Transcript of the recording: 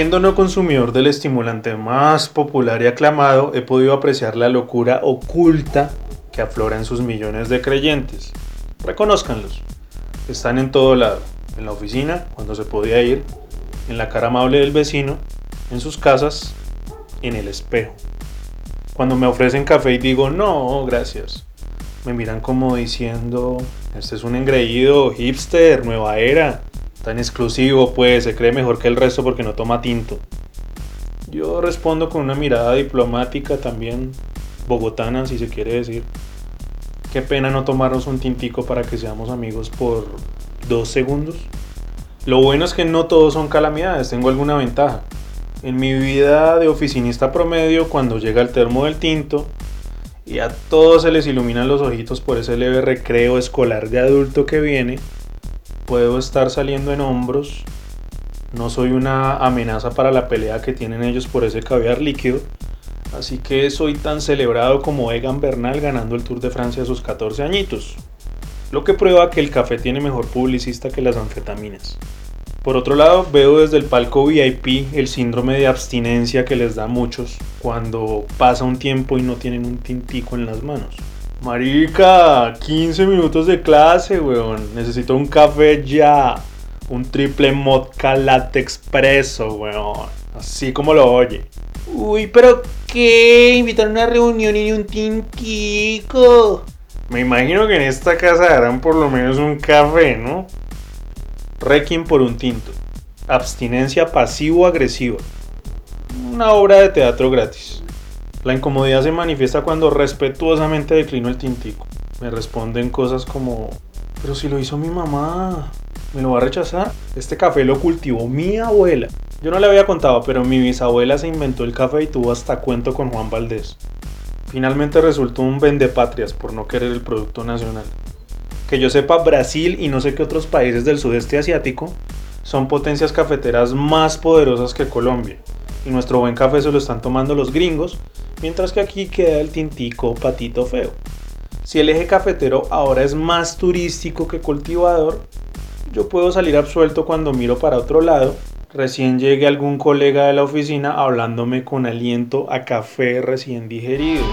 Siendo no consumidor del estimulante más popular y aclamado, he podido apreciar la locura oculta que aflora en sus millones de creyentes. Reconózcanlos. Están en todo lado. En la oficina, cuando se podía ir, en la cara amable del vecino, en sus casas, en el espejo. Cuando me ofrecen café y digo, no, gracias. Me miran como diciendo, este es un engreído, hipster, nueva era. Tan exclusivo, pues, se cree mejor que el resto porque no toma tinto. Yo respondo con una mirada diplomática también, bogotana si se quiere decir. Qué pena no tomarnos un tintico para que seamos amigos por dos segundos. Lo bueno es que no todos son calamidades, tengo alguna ventaja. En mi vida de oficinista promedio, cuando llega el termo del tinto y a todos se les iluminan los ojitos por ese leve recreo escolar de adulto que viene, puedo estar saliendo en hombros. No soy una amenaza para la pelea que tienen ellos por ese caviar líquido. Así que soy tan celebrado como Egan Bernal ganando el Tour de Francia a sus 14 añitos lo que prueba que el café tiene mejor publicista que las anfetaminas. Por otro lado, veo desde el palco VIP el síndrome de abstinencia que les da a muchos cuando pasa un tiempo y no tienen un tintico en las manos. Marica, 15 minutos de clase, weón. Necesito un café ya. Un triple modca latte expreso, weón. Así como lo oye. Uy, pero ¿qué? Invitar a una reunión y un tintico. Me imagino que en esta casa darán por lo menos un café, ¿no? Requiem por un tinto. Abstinencia pasivo-agresiva. Una obra de teatro gratis. La incomodidad se manifiesta cuando respetuosamente declino el tintico. Me responden cosas como, pero si lo hizo mi mamá, ¿me lo va a rechazar? Este café lo cultivó mi abuela. Yo no le había contado, pero mi bisabuela se inventó el café y tuvo hasta cuento con Juan Valdés. Finalmente resultó un vendepatrias por no querer el producto nacional. Que yo sepa, Brasil y no sé qué otros países del sudeste asiático son potencias cafeteras más poderosas que Colombia. Y nuestro buen café se lo están tomando los gringos, mientras que aquí queda el tintico patito feo. Si el eje cafetero ahora es más turístico que cultivador, yo puedo salir absuelto cuando miro para otro lado recién llegue algún colega de la oficina hablándome con aliento a café recién digerido.